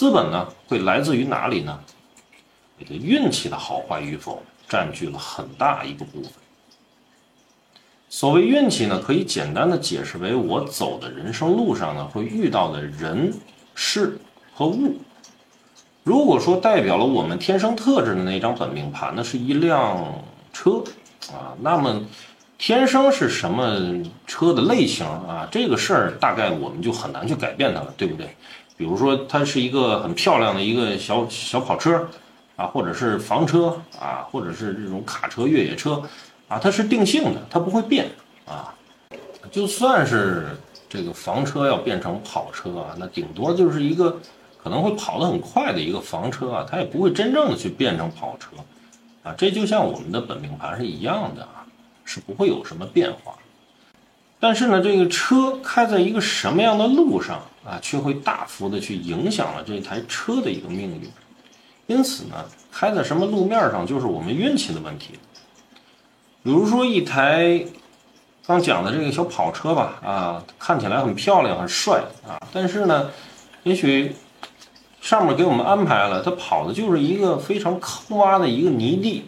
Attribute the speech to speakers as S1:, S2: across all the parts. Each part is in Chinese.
S1: 资本呢会来自于哪里呢？你的运气的好坏与否占据了很大一个部分。所谓运气呢，可以简单的解释为我走的人生路上呢会遇到的人、事和物。如果说代表了我们天生特质的那张本命盘呢是一辆车啊，那么天生是什么车的类型啊？这个事儿大概我们就很难去改变它了，对不对？比如说它是一个很漂亮的一个小小跑车啊，或者是房车啊，或者是这种卡车、越野车。啊，它是定性的，它不会变啊。就算是这个房车要变成跑车啊，那顶多就是一个可能会跑得很快的一个房车啊，它也不会真正的去变成跑车啊。这就像我们的本命盘是一样的啊，是不会有什么变化。但是呢，这个车开在一个什么样的路上啊，却会大幅的去影响了这台车的一个命运。因此呢，开在什么路面上，就是我们运气的问题。比如说一台刚讲的这个小跑车吧，啊，看起来很漂亮、很帅啊，但是呢，也许上面给我们安排了，它跑的就是一个非常坑洼的一个泥地，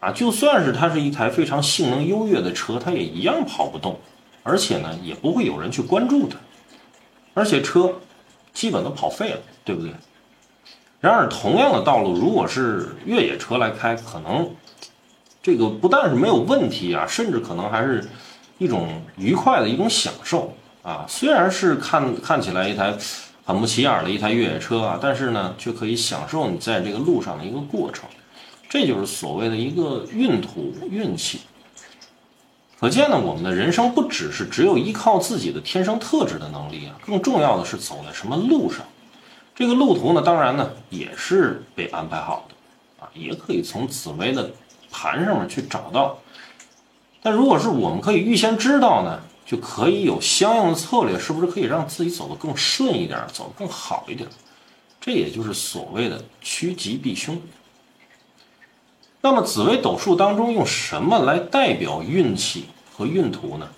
S1: 啊，就算是它是一台非常性能优越的车，它也一样跑不动，而且呢，也不会有人去关注它，而且车基本都跑废了，对不对？然而，同样的道路，如果是越野车来开，可能。这个不但是没有问题啊，甚至可能还是一种愉快的一种享受啊。虽然是看看起来一台很不起眼的一台越野车啊，但是呢，却可以享受你在这个路上的一个过程。这就是所谓的一个运途运气。可见呢，我们的人生不只是只有依靠自己的天生特质的能力啊，更重要的是走在什么路上。这个路途呢，当然呢也是被安排好的啊，也可以从紫薇的。盘上面去找到，但如果是我们可以预先知道呢，就可以有相应的策略，是不是可以让自己走得更顺一点，走得更好一点？这也就是所谓的趋吉避凶。那么紫微斗数当中用什么来代表运气和运途呢？